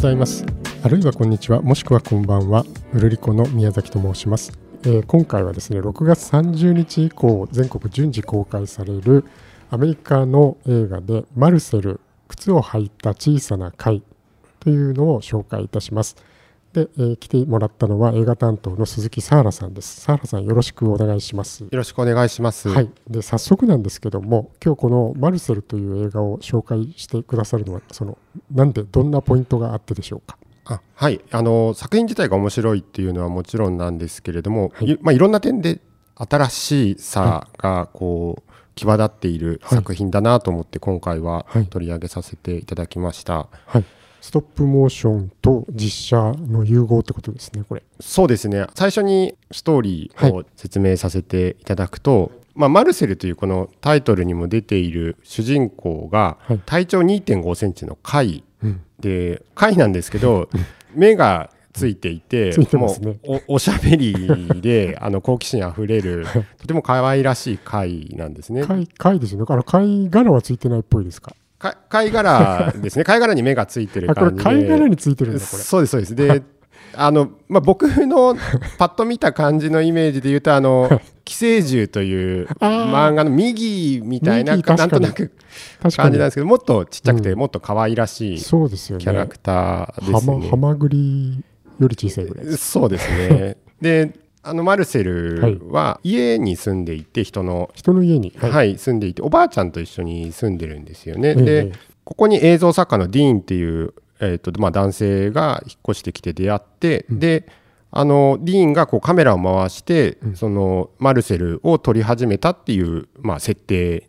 ございます。あるいはこんにちは。もしくはこんばんは。うるりこの宮崎と申します、えー今回はですね6月30日以降全国順次公開されるアメリカの映画でマルセル靴を履いた小さな貝というのを紹介いたします。で、えー来てもらったのは映画担当の鈴木サーラさんです。サーラさんよろしくお願いします。よろしくお願いします。はい、で早速なんですけども今日この「マルセル」という映画を紹介してくださるのはそのなんでどんなポイントがあってでしょうか？あはい、あの作品自体が面白いっていうのはもちろんなんですけれども、はい。いまあ、いろんな点で新しさがこう際立っているはい。作品だなと思って今回ははい。取り上げさせていただきました。はいストップモーションと実写の融合ってことですねこれ。そうですね。最初にストーリーを説明させていただくと、まあ、マルセルというこのタイトルにも出ている主人公がはい。体長2 5センチの貝うん。で貝なんですけど目がついていてもうおおしゃべりで あの好奇心あふれるとても可愛らしい貝なんですね。貝貝ですよね。あの貝殻はついてないっぽいですかか？貝殻ですね。貝殻に目がついてる感じで。貝殻についてるんだこれ。そうですそうです。で あの、まあ、僕のパッと見た感じのイメージで言うとあの「寄生獣」という漫画の右みたいななんとなく感じなんですけどもっとちっちゃくてうん。もっと可愛らしいキそうですよね。ャラクターですね。ハマハマグリより小さいぐらいです。そうですね。であのマルセルは家に住んでいて人の、人の家に。はい。住んでいておばあちゃんと一緒に住んでるんですよね。ええ。でここに映像作家のディーンっていう、えーとまあ、男性が引っ越してきて出会って、であのディーンがこうカメラを回して、そのマルセルを撮り始めたっていう、まあ、設定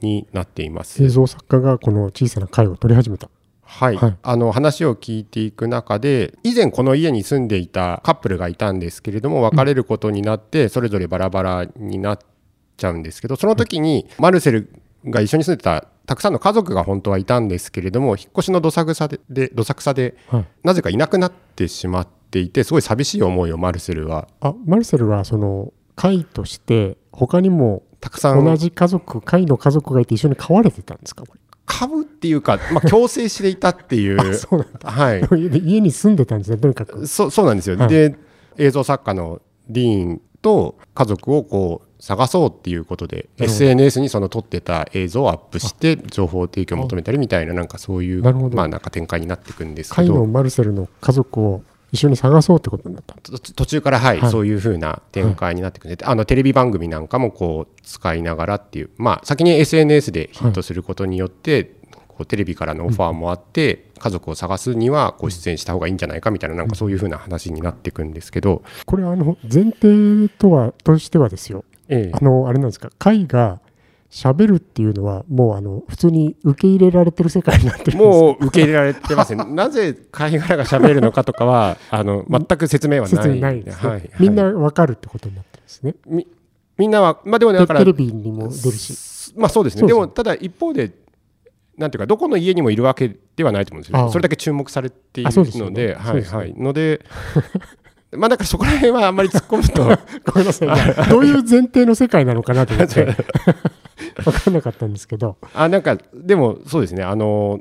になっています。映像作家がこの小さな貝を撮り始めたはい、はい。あの話を聞いていく中で以前この家に住んでいたカップルがいたんですけれども別れることになってそれぞれバラバラになっちゃうんですけどその時にマルセルが一緒に住んでたたくさんの家族が本当はいたんですけれども引っ越しのどさくさででどさくさではい。なぜかいなくなってしまっていてすごい寂しい思いをマルセルは。あマルセルはその貝として他にもたくさん同じ家族貝の家族がいて一緒に飼われてたんですか？買うっていうか、まあ、強制していたっていう。あそうなんだ。はい。で家に住んでたんですねとにかく。そそうなんですよ、はい。で映像作家のディーンと家族をこう探そうっていうことで SNS にその撮ってた映像をアップして情報提供を求めたりみたいななんかそういうなるほど。まあなんか展開になっていくんですけ貝のどマルセルの家族を一緒に探そうってことになった。と途中からはい、はい。そういう風な展開になっていくんで、あのテレビ番組なんかもこう使いながらっていうまあ先に SNS でヒットすることによって、こうテレビからのオファーもあって、家族を探すにはこう出演した方がいいんじゃないかみたいななんかそういう風な話になっていくんですけど、これあの前提とはとしてはですよ。ええ。あのあれなんですか。貝が喋るっていうのはもうあの普通に受け入れられてる世界になってるもう受け入れられてますね。なぜ貝殻が喋るのかとかは、あの全く説明はない。説明ないですね、はいみんなはいわかるってことになってるんですね。みみんなは、まあでもね、だからテレ、ビにも出るし。まあそうですね。でも、ただ一方で、なんていうか、どこの家にもいるわけではないと思うんですよ。それだけ注目されているので、ね。はいはい。ので、まあだからそこら辺はあんまり突っ込むと、ごめんなさい、どういう前提の世界なのかなと思って 分かんなかったんですけど。あなんか、でもそうですね、あの、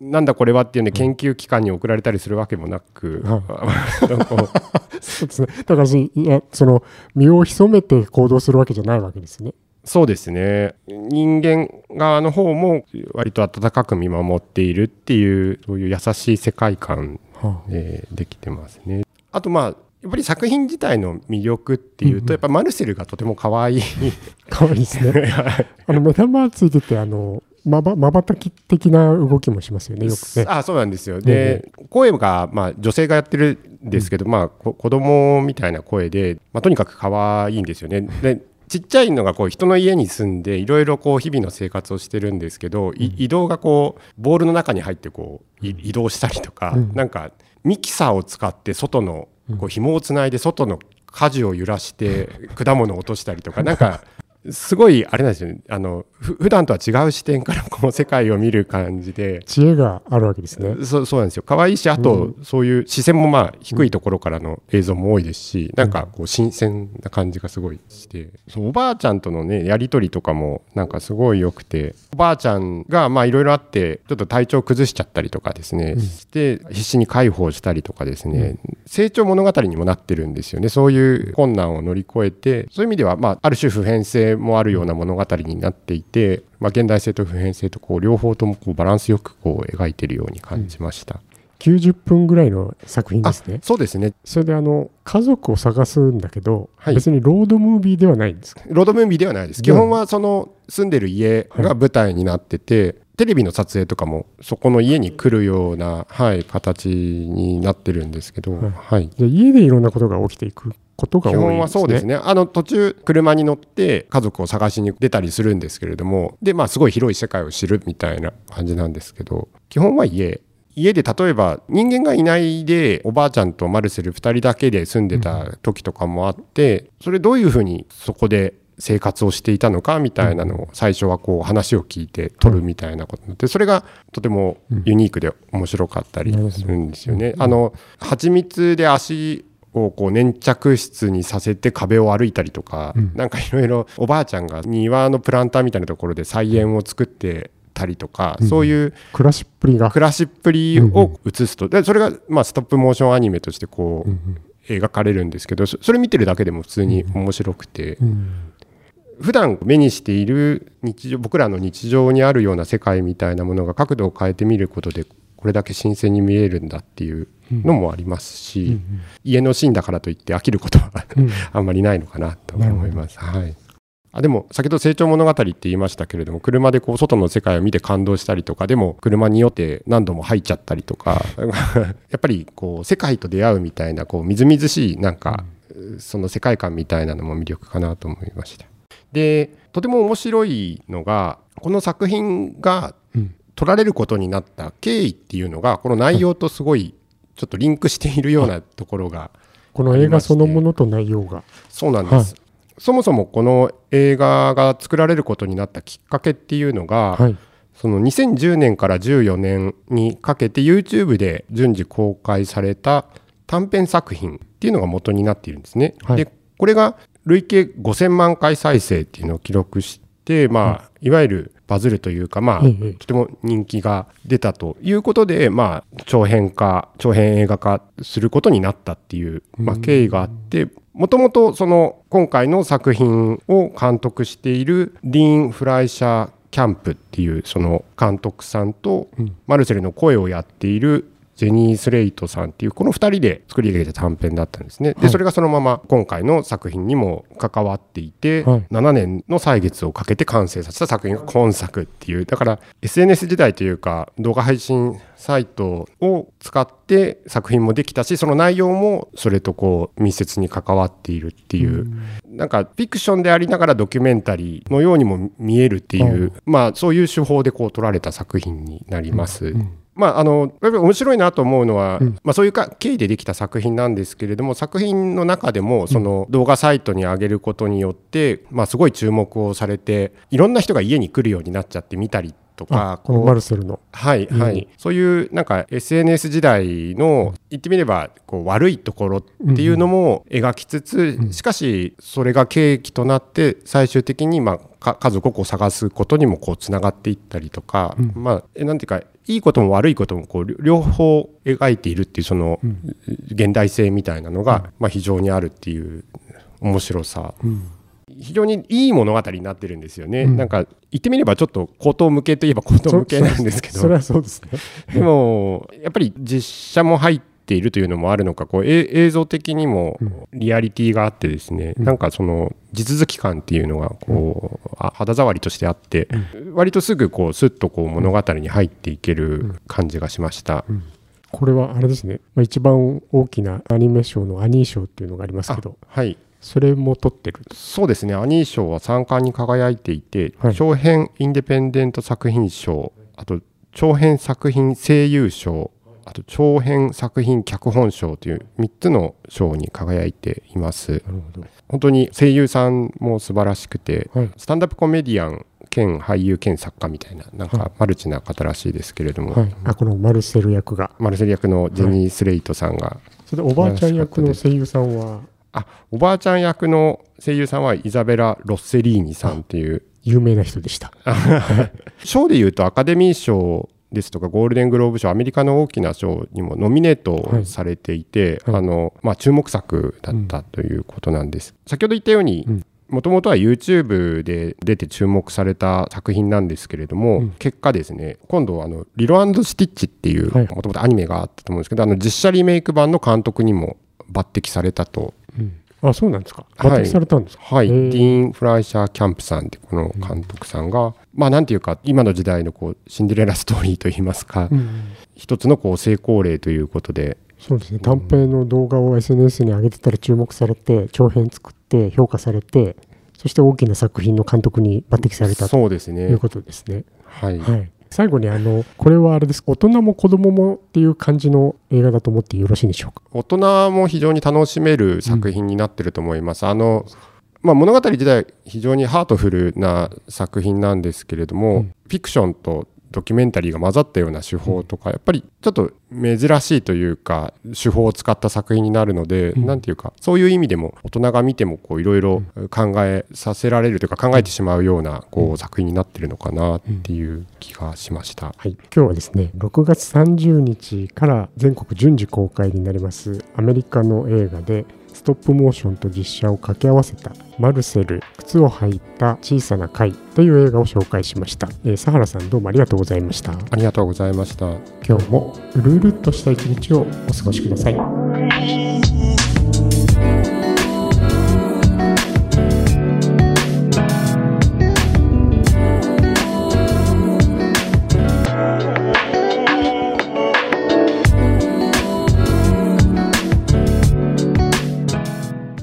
なんだこれはっていうね、研究機関に送られたりするわけもなく、はなんか そうですね。だからしいやその身を潜めて行動するわけじゃないわけですね。そうですね。人間側の方も割と温かく見守っているっていうそういう優しい世界観はでできてますね。あとまあやっぱり作品自体の魅力っていうと、やっぱマルセルがとても可愛い。あかわいいですね。あの目玉ついててあのまばまばたき的な動きもしますよねよくね。あそうなんですよ。で、声が、まあ、女性がやってるんですけど、まあ、こ子供みたいな声で、まあ、とにかく可愛いんですよね。でちっちゃいのがこう人の家に住んでいろいろこう日々の生活をしてるんですけど、い移動がこうボールの中に入ってこうい移動したりとか、うん。なんかミキサーを使って外のこう紐をつないで外の舵を揺らして果物を落としたりとかなんかすごいあれなんですよね。あのふ普段とは違う視点からこう 世界を見る感じで。知恵があるわけですね。そうそうなんですよ。可愛いしあと、そういう視線もまあ低いところからの映像も多いですし、なんかこう新鮮な感じがすごいして。そうおばあちゃんとのねやり取りとかもなんかすごい良くて。おばあちゃんがまあいろいろあってちょっと体調崩しちゃったりとかですね、して必死に介抱したりとかですね、成長物語にもなってるんですよね。そういう困難を乗り越えてそういう意味ではまあある種普遍性もあるような物語になっていて、まあ、現代性と普遍性とこう両方ともこうバランスよくこう描いてるように感じました。90分ぐらいの作品ですね。そうですねそれであの家族を探すんだけど、はい別にロードムービーではないんですか？ロードムービーではないです。基本はその住んでる家が舞台になってて、テレビの撮影とかもそこの家に来るような、はい、形になってるんですけど、はいはい。じゃあ家でいろんなことが起きていくことが多いね。基本はそうですね。あの途中車に乗って家族を探しに出たりするんですけれども、でまあすごい広い世界を知るみたいな感じなんですけど、基本は家。家で例えば人間がいないでおばあちゃんとマルセル2人だけで住んでた時とかもあってそれどういうふうにそこで生活をしていたのかみたいなのを最初はこう話を聞いて撮るみたいなことになってそれがとてもユニークで面白かったりするんですよね。あの蜂蜜で足をこう粘着質にさせて壁を歩いたりとか、なんかいろいろおばあちゃんが庭のプランターみたいなところで菜園を作ってたりとか、そういう暮らしっぷりが。暮らしっぷりを映すと、でそれがまあストップモーションアニメとしてこう、描かれるんですけどそそれ見てるだけでも普通に面白くて、うん。普段目にしている日常僕らの日常にあるような世界みたいなものが角度を変えてみることでこれだけ新鮮に見えるんだっていうのもありますし、家のシーンだからといって飽きることはうん。あんまりないのかなと思います。はい。あでも先ほど成長物語って言いましたけれども車でこう外の世界を見て感動したりとかでも車によって何度も入っちゃったりとか やっぱりこう世界と出会うみたいなこうみずみずしいなんか、その世界観みたいなのも魅力かなと思いました。でとても面白いのがこの作品がうん撮られることになった経緯っていうのがこの内容とすごいちょっとリンクしているようなところがこの映画そのものと内容が。そうなんです、そもそもこの映画が作られることになったきっかけっていうのが、はい。その2010年から14年にかけて YouTube で順次公開された短編作品っていうのが元になっているんですね。はいでこれが累計5000万回再生っていうのを記録して、まあ、いわゆるバズるというか、まあ、ええとても人気が出たということで、まあ、長編化長編映画化することになったっていう、まあ、経緯があってもともとその今回の作品を監督しているディーン・フライシャー・キャンプっていうその監督さんと、マルセルの声をやっているジェニー・スレイトさんっていうこの2人で作り上げた短編だったんですね。でそれがそのまま今回の作品にも関わっていて、はい。7年の歳月をかけて完成させた作品が今作っていう。だから SNS 時代というか動画配信サイトを使って作品もできたしその内容もそれとこう密接に関わっているっていう、なんかフィクションでありながらドキュメンタリーのようにも見えるっていう、まあそういう手法でこう撮られた作品になります。まあ、あのやっぱり面白いなと思うのは、まあ、そういうか経緯でできた作品なんですけれども作品の中でもその動画サイトに上げることによって、まあ、すごい注目をされていろんな人が家に来るようになっちゃって見たりとかこのマルセルの。はいはい、そういうなんか SNS 時代の言ってみればこう悪いところっていうのも描きつつ、しかしそれが契機となって最終的にまあか家族をこう探すことにもこうつながっていったりとか、まあえなんていうかいいことも悪いこともこう両方描いているっていうその現代性みたいなのがまあ非常にあるっていう面白さ。非常にいい物語になってるんですよね、なんか言ってみればちょっと口頭向けといえば口頭向けなんですけど。それはそうですね。でもやっぱり実写も入っているというのもあるのかこうえ映像的にもリアリティがあってですね、なんかその地続き感っていうのがこう、あ肌触りとしてあって、割とすぐこうスッとこう物語に入っていける感じがしました。これはあれですね。まあ、一番大きなアニメ賞のアニー賞っていうのがありますけど、はい。それも取ってる？そうですね。アニー賞は3冠に輝いていて、はい。長編インデペンデント作品賞あと長編作品声優賞あと長編作品脚本賞という3つの賞に輝いています。なるほど。本当に声優さんも素晴らしくて、はい。スタンダップコメディアン兼俳優兼作家みたいななんはかマルチな方らしいですけれども、はい。あこのマルセル役が。マルセル役のジェニー・スレイトさんが、それでおばあちゃん役の声優さんは？あおばあちゃん役の声優さんはイザベラ・ロッセリーニさんっていう。有名な人でした。賞でいうとアカデミー賞ですとかゴールデングローブ賞アメリカの大きな賞にもノミネートされていて、はい。はいあのまあ、注目作だったということなんです、先ほど言ったようにうん。もともとは YouTube で出て注目された作品なんですけれども、うん。結果ですね今度あのリロスティッチっていうはい。もともとアニメがあったと思うんですけどあの実写リメイク版の監督にも抜擢されたと。あそうなんですか。はい。抜擢されたんですか、はい、デへー。ィーン・フライシャー・キャンプさんってこの監督さんが、まあなんていうか今の時代のこうシンデレラストーリーといいますか、うん一つのこう成功例ということで。そうですね。短編の動画を SNS に上げてたら注目されて長編作って評価されてそして大きな作品の監督に抜擢されたとそうですね。いうことですね。はい、はい、最後にあのこれはあれです。大人も子供もっていう感じの映画だと思ってよろしいんでしょうか？大人も非常に楽しめる作品になってると思います、あのまあ、物語自体非常にハートフルな作品なんですけれども、うん。フィクションとドキュメンタリーが混ざったような手法とか、やっぱりちょっと珍しいというか手法を使った作品になるので、うん。ていうかそういう意味でも大人が見てもいろいろ考えさせられるというか考えてしまうようなこう作品になってるのかなっていう気がしました。はい、今日はですね6月30日から全国順次公開になりますアメリカの映画でストップモーションと実写を掛け合わせたマルセル靴を履いた小さな貝という映画を紹介しました、えー、佐原さんどうもありがとうございました。ありがとうございました。今日もうるうるっとした一日をお過ごしください